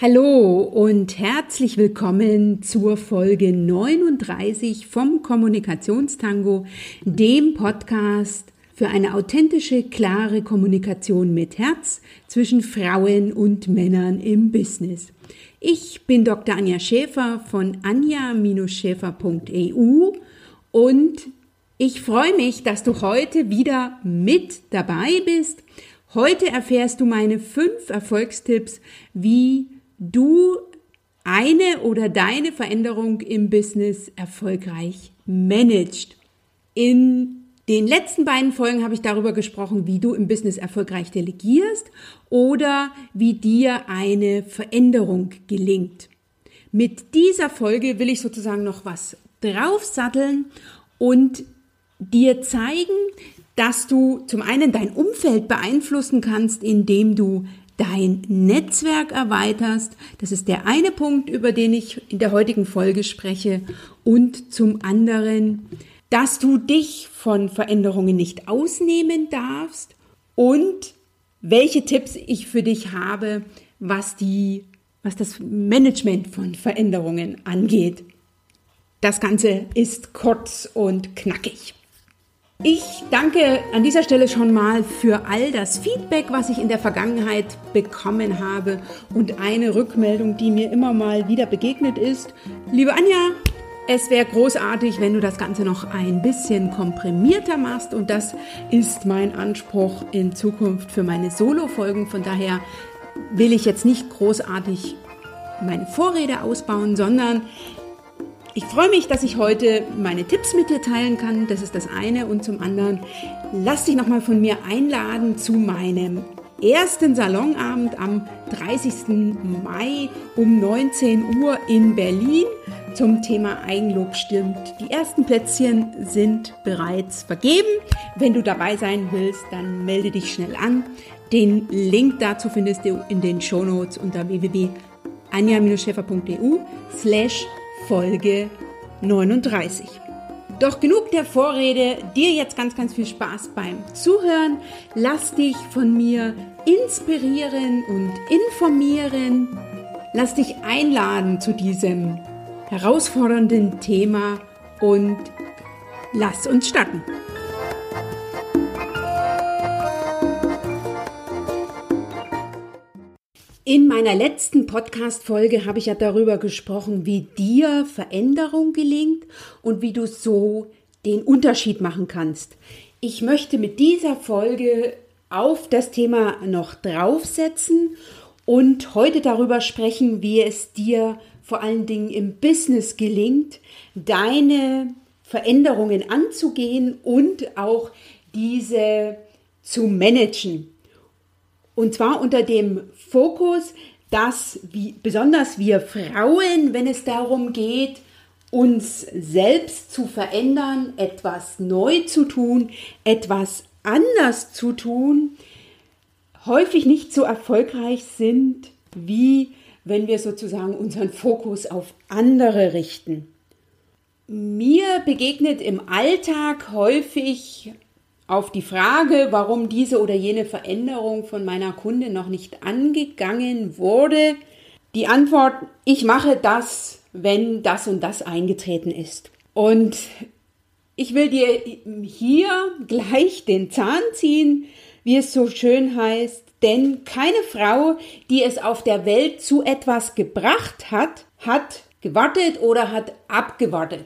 Hallo und herzlich willkommen zur Folge 39 vom Kommunikationstango, dem Podcast für eine authentische, klare Kommunikation mit Herz zwischen Frauen und Männern im Business. Ich bin Dr. Anja Schäfer von anja-schäfer.eu und ich freue mich, dass du heute wieder mit dabei bist. Heute erfährst du meine fünf Erfolgstipps, wie du eine oder deine Veränderung im Business erfolgreich managst. In den letzten beiden Folgen habe ich darüber gesprochen, wie du im Business erfolgreich delegierst oder wie dir eine Veränderung gelingt. Mit dieser Folge will ich sozusagen noch was draufsatteln und dir zeigen, dass du zum einen dein Umfeld beeinflussen kannst, indem du dein Netzwerk erweiterst. Das ist der eine Punkt, über den ich in der heutigen Folge spreche. Und zum anderen, dass du dich von Veränderungen nicht ausnehmen darfst und welche Tipps ich für dich habe, was die, was das Management von Veränderungen angeht. Das Ganze ist kurz und knackig. Ich danke an dieser Stelle schon mal für all das Feedback, was ich in der Vergangenheit bekommen habe und eine Rückmeldung, die mir immer mal wieder begegnet ist. Liebe Anja, es wäre großartig, wenn du das Ganze noch ein bisschen komprimierter machst und das ist mein Anspruch in Zukunft für meine Solo-Folgen. Von daher will ich jetzt nicht großartig meine Vorrede ausbauen, sondern ich freue mich, dass ich heute meine Tipps mit dir teilen kann. Das ist das eine. Und zum anderen, lass dich nochmal von mir einladen zu meinem ersten Salonabend am 30. Mai um 19 Uhr in Berlin zum Thema Eigenlob stimmt. Die ersten Plätzchen sind bereits vergeben. Wenn du dabei sein willst, dann melde dich schnell an. Den Link dazu findest du in den Shownotes unter www.anja-schäfer.eu slash Folge 39. Doch genug der Vorrede, dir jetzt ganz, ganz viel Spaß beim Zuhören. Lass dich von mir inspirieren und informieren. Lass dich einladen zu diesem herausfordernden Thema und lass uns starten. In meiner letzten Podcast-Folge habe ich ja darüber gesprochen, wie dir Veränderung gelingt und wie du so den Unterschied machen kannst. Ich möchte mit dieser Folge auf das Thema noch draufsetzen und heute darüber sprechen, wie es dir vor allen Dingen im Business gelingt, deine Veränderungen anzugehen und auch diese zu managen. Und zwar unter dem Fokus, dass wie, besonders wir Frauen, wenn es darum geht, uns selbst zu verändern, etwas neu zu tun, etwas anders zu tun, häufig nicht so erfolgreich sind, wie wenn wir sozusagen unseren Fokus auf andere richten. Mir begegnet im Alltag häufig auf die Frage, warum diese oder jene Veränderung von meiner Kundin noch nicht angegangen wurde, die Antwort, ich mache das, wenn das und das eingetreten ist. Und ich will dir hier gleich den Zahn ziehen, wie es so schön heißt, denn keine Frau, die es auf der Welt zu etwas gebracht hat, hat gewartet oder hat abgewartet.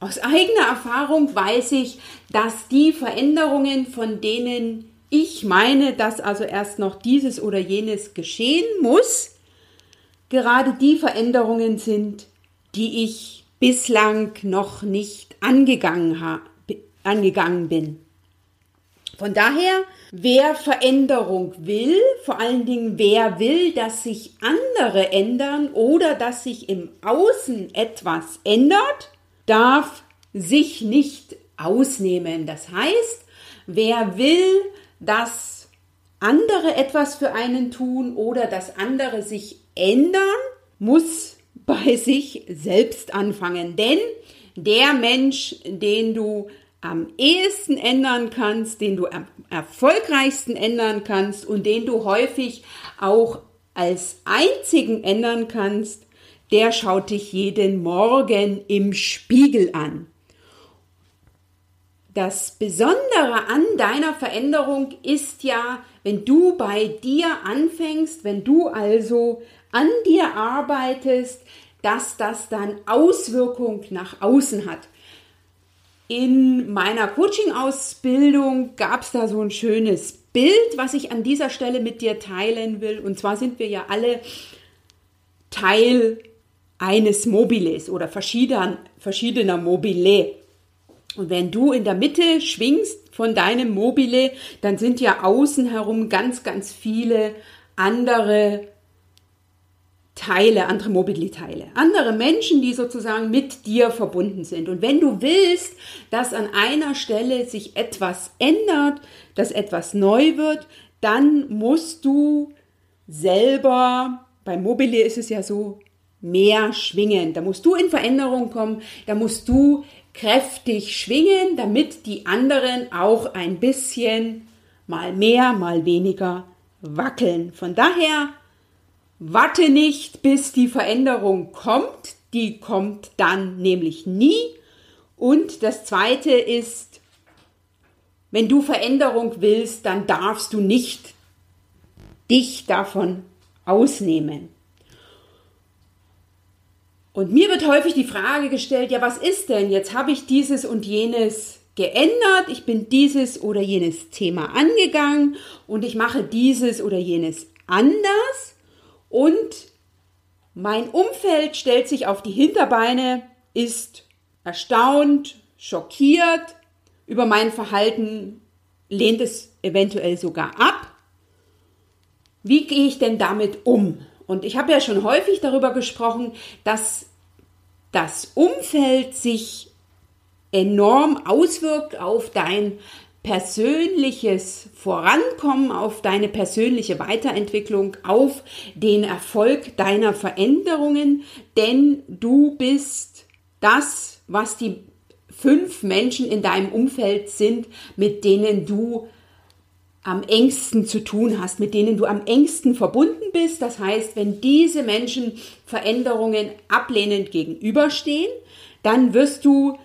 Aus eigener Erfahrung weiß ich, dass die Veränderungen, von denen ich meine, dass also erst noch dieses oder jenes geschehen muss, gerade die Veränderungen sind, die ich bislang noch nicht angegangen, angegangen bin. Von daher, wer Veränderung will, vor allen Dingen wer will, dass sich andere ändern oder dass sich im Außen etwas ändert, darf sich nicht ausnehmen. Das heißt, wer will, dass andere etwas für einen tun oder dass andere sich ändern, muss bei sich selbst anfangen. Denn der Mensch, den du am ehesten ändern kannst, den du am erfolgreichsten ändern kannst und den du häufig auch als einzigen ändern kannst, der schaut dich jeden Morgen im Spiegel an. Das Besondere an deiner Veränderung ist ja, wenn du bei dir anfängst, wenn du also an dir arbeitest, dass das dann Auswirkung nach außen hat. In meiner Coaching-Ausbildung gab es da so ein schönes Bild, was ich an dieser Stelle mit dir teilen will. Und zwar sind wir ja alle Teil eines Mobiles oder verschiedener, verschiedener Mobile. Und wenn du in der Mitte schwingst von deinem Mobile, dann sind ja außen herum ganz, ganz viele andere Teile, andere Mobile-Teile, andere Menschen, die sozusagen mit dir verbunden sind. Und wenn du willst, dass an einer Stelle sich etwas ändert, dass etwas neu wird, dann musst du selber, beim Mobile ist es ja so, mehr schwingen. Da musst du in Veränderung kommen, da musst du kräftig schwingen, damit die anderen auch ein bisschen mal mehr, mal weniger wackeln. Von daher Warte nicht, bis die Veränderung kommt. Die kommt dann nämlich nie. Und das Zweite ist, wenn du Veränderung willst, dann darfst du nicht dich davon ausnehmen. Und mir wird häufig die Frage gestellt, ja, was ist denn? Jetzt habe ich dieses und jenes geändert, ich bin dieses oder jenes Thema angegangen und ich mache dieses oder jenes anders und mein Umfeld stellt sich auf die Hinterbeine, ist erstaunt, schockiert über mein Verhalten, lehnt es eventuell sogar ab. Wie gehe ich denn damit um? Und ich habe ja schon häufig darüber gesprochen, dass das Umfeld sich enorm auswirkt auf dein persönliches Vorankommen, auf deine persönliche Weiterentwicklung, auf den Erfolg deiner Veränderungen, denn du bist das, was die fünf Menschen in deinem Umfeld sind, mit denen du am engsten zu tun hast, mit denen du am engsten verbunden bist. Das heißt, wenn diese Menschen Veränderungen ablehnend gegenüberstehen, dann wirst du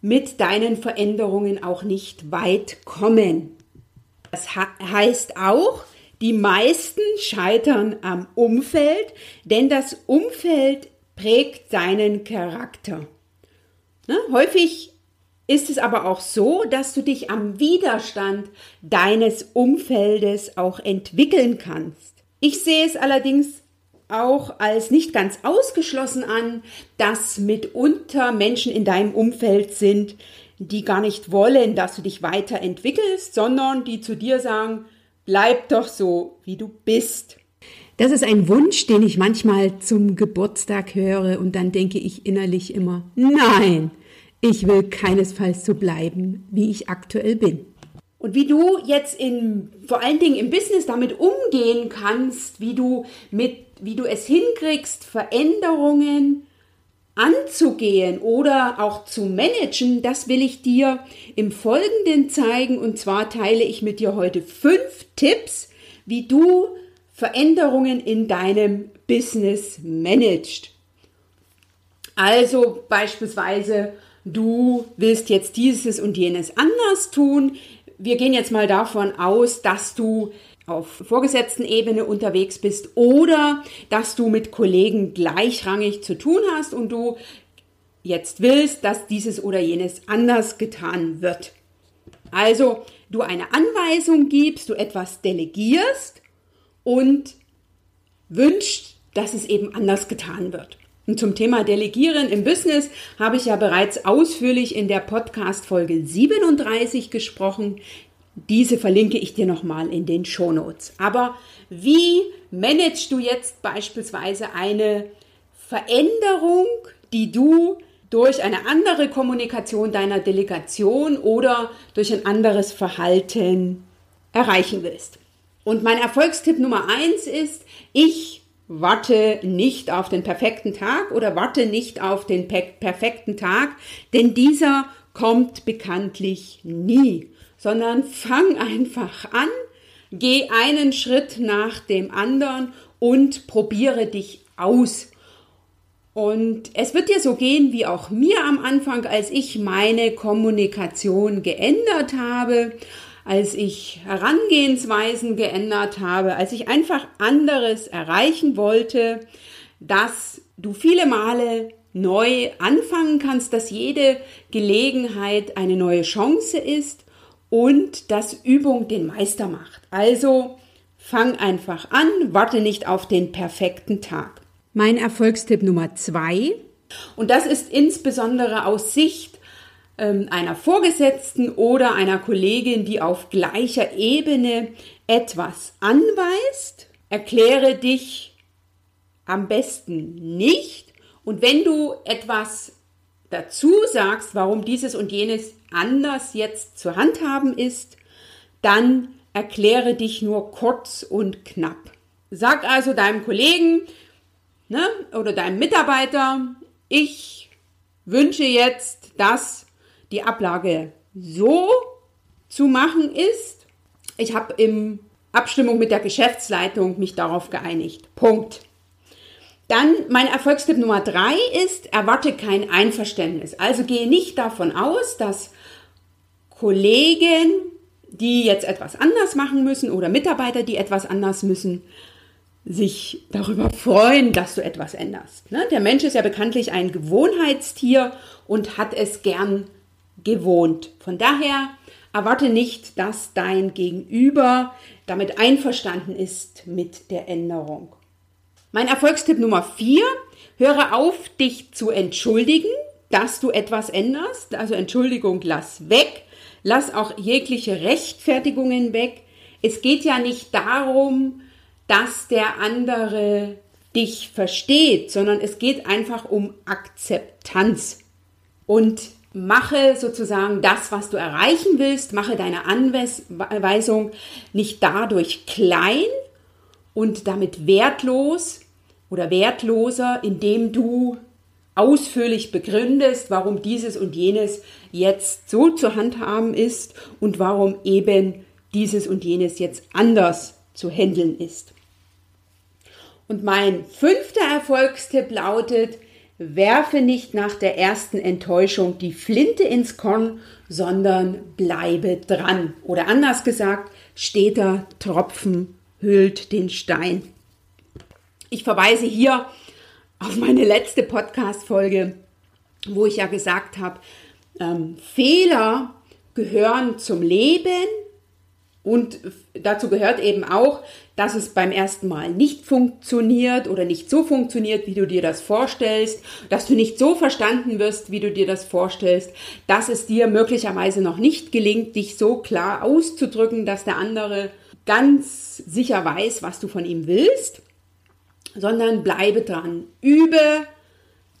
mit deinen Veränderungen auch nicht weit kommen. Das heißt auch, die meisten scheitern am Umfeld, denn das Umfeld prägt seinen Charakter. Ne? Häufig ist es aber auch so, dass du dich am Widerstand deines Umfeldes auch entwickeln kannst. Ich sehe es allerdings auch als nicht ganz ausgeschlossen an, dass mitunter Menschen in deinem Umfeld sind, die gar nicht wollen, dass du dich weiterentwickelst, sondern die zu dir sagen, bleib doch so, wie du bist. Das ist ein Wunsch, den ich manchmal zum Geburtstag höre und dann denke ich innerlich immer, nein, ich will keinesfalls so bleiben, wie ich aktuell bin. Und wie du jetzt in, vor allen Dingen im Business damit umgehen kannst, wie du mit wie du es hinkriegst, Veränderungen anzugehen oder auch zu managen, das will ich dir im Folgenden zeigen. Und zwar teile ich mit dir heute fünf Tipps, wie du Veränderungen in deinem Business managst. Also beispielsweise, du willst jetzt dieses und jenes anders tun. Wir gehen jetzt mal davon aus, dass du auf vorgesetzten Ebene unterwegs bist oder dass du mit Kollegen gleichrangig zu tun hast und du jetzt willst, dass dieses oder jenes anders getan wird. Also du eine Anweisung gibst, du etwas delegierst und wünschst, dass es eben anders getan wird. Und zum Thema Delegieren im Business habe ich ja bereits ausführlich in der Podcast Folge 37 gesprochen. Diese verlinke ich dir nochmal in den Shownotes. Aber wie managst du jetzt beispielsweise eine Veränderung, die du durch eine andere Kommunikation deiner Delegation oder durch ein anderes Verhalten erreichen willst? Und mein Erfolgstipp Nummer eins ist, ich warte nicht auf den perfekten Tag oder warte nicht auf den perfekten Tag, denn dieser kommt bekanntlich nie sondern fang einfach an, geh einen Schritt nach dem anderen und probiere dich aus. Und es wird dir so gehen wie auch mir am Anfang, als ich meine Kommunikation geändert habe, als ich Herangehensweisen geändert habe, als ich einfach anderes erreichen wollte, dass du viele Male neu anfangen kannst, dass jede Gelegenheit eine neue Chance ist und dass Übung den Meister macht. Also fang einfach an, warte nicht auf den perfekten Tag. Mein Erfolgstipp Nummer zwei, und das ist insbesondere aus Sicht einer Vorgesetzten oder einer Kollegin, die auf gleicher Ebene etwas anweist, erkläre dich am besten nicht. Und wenn du etwas dazu sagst, warum dieses und jenes anders jetzt zu handhaben ist, dann erkläre dich nur kurz und knapp. Sag also deinem Kollegen, ne, oder deinem Mitarbeiter, ich wünsche jetzt, dass die Ablage so zu machen ist. Ich habe im Abstimmung mit der Geschäftsleitung mich darauf geeinigt. Punkt. Dann mein Erfolgstipp Nummer drei ist, erwarte kein Einverständnis. Also gehe nicht davon aus, dass Kollegen, die jetzt etwas anders machen müssen oder Mitarbeiter, die etwas anders müssen, sich darüber freuen, dass du etwas änderst. Ne? Der Mensch ist ja bekanntlich ein Gewohnheitstier und hat es gern gewohnt. Von daher erwarte nicht, dass dein Gegenüber damit einverstanden ist mit der Änderung. Mein Erfolgstipp Nummer vier: höre auf, dich zu entschuldigen, dass du etwas änderst. Also Entschuldigung, lass weg. Lass auch jegliche Rechtfertigungen weg. Es geht ja nicht darum, dass der andere dich versteht, sondern es geht einfach um Akzeptanz. Und mache sozusagen das, was du erreichen willst, mache deine Anweisung nicht dadurch klein und damit wertlos oder wertloser, indem du ausführlich begründest, warum dieses und jenes jetzt so zu handhaben ist und warum eben dieses und jenes jetzt anders zu handeln ist. Und mein fünfter Erfolgstipp lautet, werfe nicht nach der ersten Enttäuschung die Flinte ins Korn, sondern bleibe dran. Oder anders gesagt, steter Tropfen hüllt den Stein. Ich verweise hier auf meine letzte Podcast-Folge, wo ich ja gesagt habe, ähm, Fehler gehören zum Leben und dazu gehört eben auch, dass es beim ersten Mal nicht funktioniert oder nicht so funktioniert, wie du dir das vorstellst, dass du nicht so verstanden wirst, wie du dir das vorstellst, dass es dir möglicherweise noch nicht gelingt, dich so klar auszudrücken, dass der andere ganz sicher weiß, was du von ihm willst, sondern bleibe dran. Übe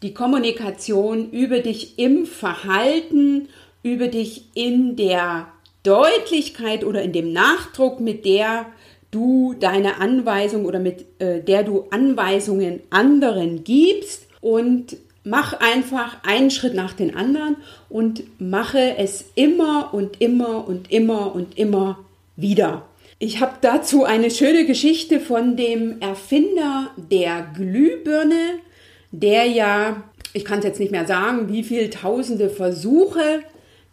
die Kommunikation, übe dich im Verhalten, übe dich in der Deutlichkeit oder in dem Nachdruck, mit der du deine Anweisung oder mit äh, der du Anweisungen anderen gibst und mach einfach einen Schritt nach den anderen und mache es immer und immer und immer und immer wieder. Ich habe dazu eine schöne Geschichte von dem Erfinder der Glühbirne, der ja, ich kann es jetzt nicht mehr sagen, wie viele tausende Versuche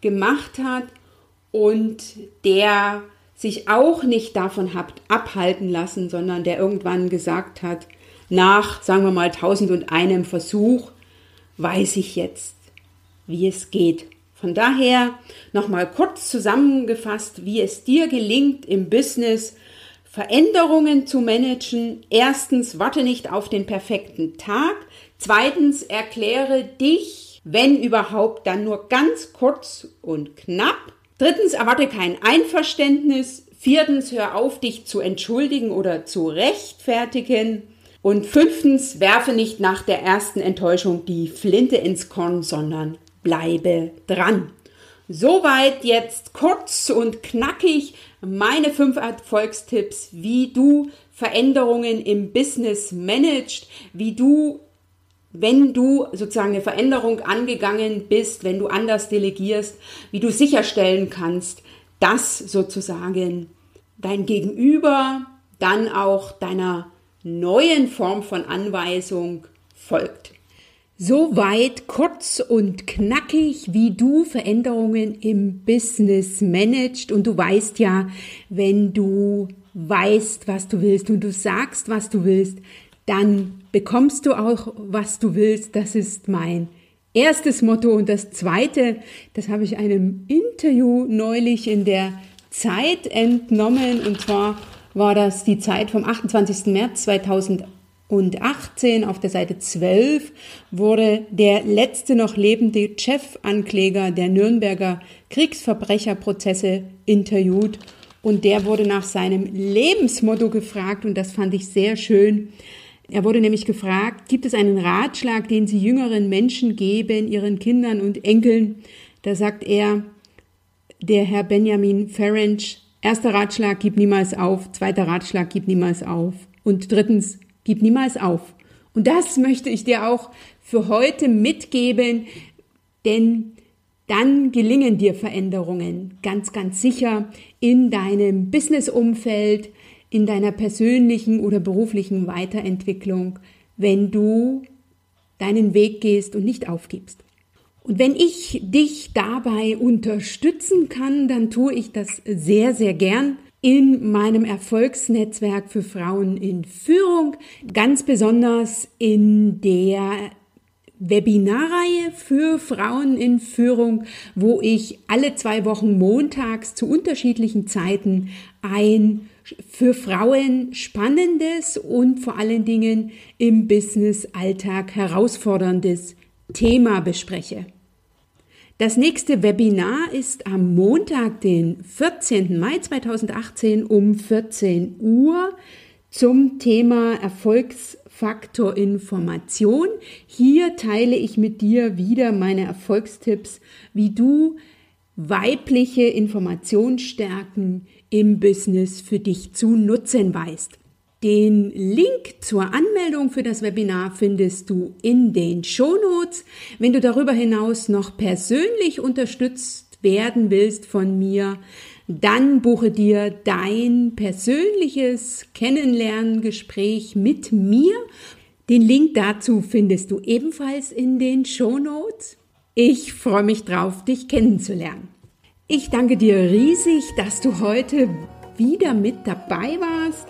gemacht hat und der sich auch nicht davon hat abhalten lassen, sondern der irgendwann gesagt hat, nach, sagen wir mal, tausend und einem Versuch, weiß ich jetzt, wie es geht. Von daher nochmal kurz zusammengefasst, wie es dir gelingt im Business, Veränderungen zu managen. Erstens, warte nicht auf den perfekten Tag. Zweitens, erkläre dich, wenn überhaupt, dann nur ganz kurz und knapp. Drittens, erwarte kein Einverständnis. Viertens, hör auf, dich zu entschuldigen oder zu rechtfertigen. Und fünftens, werfe nicht nach der ersten Enttäuschung die Flinte ins Korn, sondern bleibe dran. Soweit jetzt kurz und knackig meine fünf Erfolgstipps, wie du Veränderungen im Business managst, wie du wenn du sozusagen eine Veränderung angegangen bist, wenn du anders delegierst, wie du sicherstellen kannst, dass sozusagen dein Gegenüber dann auch deiner neuen Form von Anweisung folgt. Soweit kurz und knackig, wie du Veränderungen im Business managst. Und du weißt ja, wenn du weißt, was du willst und du sagst, was du willst, dann bekommst du auch, was du willst. Das ist mein erstes Motto. Und das zweite, das habe ich einem Interview neulich in der Zeit entnommen. Und zwar war das die Zeit vom 28. März 2000 und 18 auf der Seite 12 wurde der letzte noch lebende Chefankläger der Nürnberger Kriegsverbrecherprozesse interviewt und der wurde nach seinem Lebensmotto gefragt und das fand ich sehr schön. Er wurde nämlich gefragt, gibt es einen Ratschlag, den Sie jüngeren Menschen geben, ihren Kindern und Enkeln? Da sagt er, der Herr Benjamin Ferenc, erster Ratschlag, gib niemals auf, zweiter Ratschlag, gib niemals auf und drittens, Gib niemals auf. Und das möchte ich dir auch für heute mitgeben, denn dann gelingen dir Veränderungen ganz, ganz sicher in deinem Businessumfeld, in deiner persönlichen oder beruflichen Weiterentwicklung, wenn du deinen Weg gehst und nicht aufgibst. Und wenn ich dich dabei unterstützen kann, dann tue ich das sehr, sehr gern in meinem Erfolgsnetzwerk für Frauen in Führung, ganz besonders in der Webinarreihe für Frauen in Führung, wo ich alle zwei Wochen montags zu unterschiedlichen Zeiten ein für Frauen spannendes und vor allen Dingen im Business-Alltag herausforderndes Thema bespreche. Das nächste Webinar ist am Montag, den 14. Mai 2018 um 14 Uhr zum Thema Erfolgsfaktor Information. Hier teile ich mit dir wieder meine Erfolgstipps, wie du weibliche Informationsstärken im Business für dich zu nutzen weißt. Den Link zur Anmeldung für das Webinar findest du in den Shownotes. Wenn du darüber hinaus noch persönlich unterstützt werden willst von mir, dann buche dir dein persönliches Kennenlerngespräch mit mir. Den Link dazu findest du ebenfalls in den Shownotes. Ich freue mich drauf, dich kennenzulernen. Ich danke dir riesig, dass du heute wieder mit dabei warst.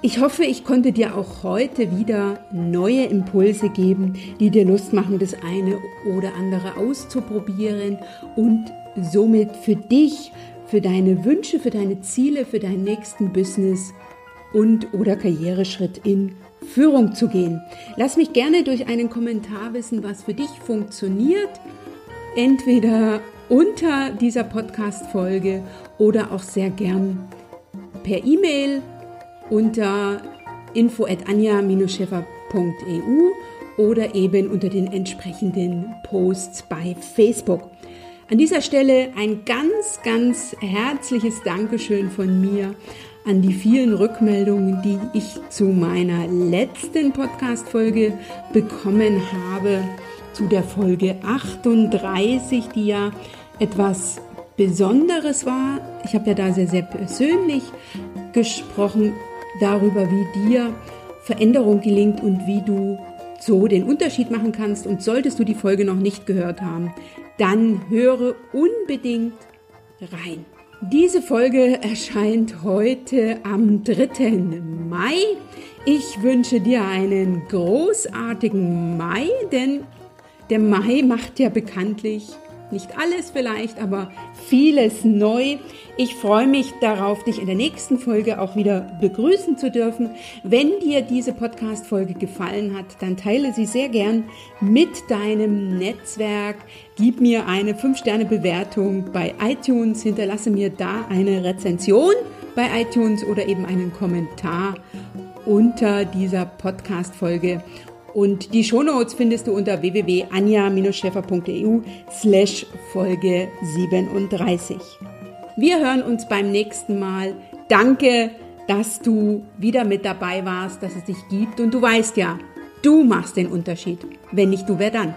Ich hoffe, ich konnte dir auch heute wieder neue Impulse geben, die dir Lust machen, das eine oder andere auszuprobieren und somit für dich, für deine Wünsche, für deine Ziele, für deinen nächsten Business und oder Karriereschritt in Führung zu gehen. Lass mich gerne durch einen Kommentar wissen, was für dich funktioniert. Entweder unter dieser Podcast-Folge oder auch sehr gern per E-Mail unter info@anja-scheffer.eu oder eben unter den entsprechenden Posts bei Facebook. An dieser Stelle ein ganz, ganz herzliches Dankeschön von mir an die vielen Rückmeldungen, die ich zu meiner letzten Podcast-Folge bekommen habe, zu der Folge 38, die ja etwas Besonderes war. Ich habe ja da sehr, sehr persönlich gesprochen darüber, wie dir Veränderung gelingt und wie du so den Unterschied machen kannst. Und solltest du die Folge noch nicht gehört haben, dann höre unbedingt rein. Diese Folge erscheint heute am 3. Mai. Ich wünsche dir einen großartigen Mai, denn der Mai macht ja bekanntlich nicht alles vielleicht, aber vieles neu. Ich freue mich darauf, dich in der nächsten Folge auch wieder begrüßen zu dürfen. Wenn dir diese Podcast-Folge gefallen hat, dann teile sie sehr gern mit deinem Netzwerk. Gib mir eine 5-Sterne-Bewertung bei iTunes, hinterlasse mir da eine Rezension bei iTunes oder eben einen Kommentar unter dieser Podcast-Folge. Und die Shownotes findest du unter www.anja-scheffer.eu slash Folge 37. Wir hören uns beim nächsten Mal. Danke, dass du wieder mit dabei warst, dass es dich gibt. Und du weißt ja, du machst den Unterschied. Wenn nicht du, wer dann?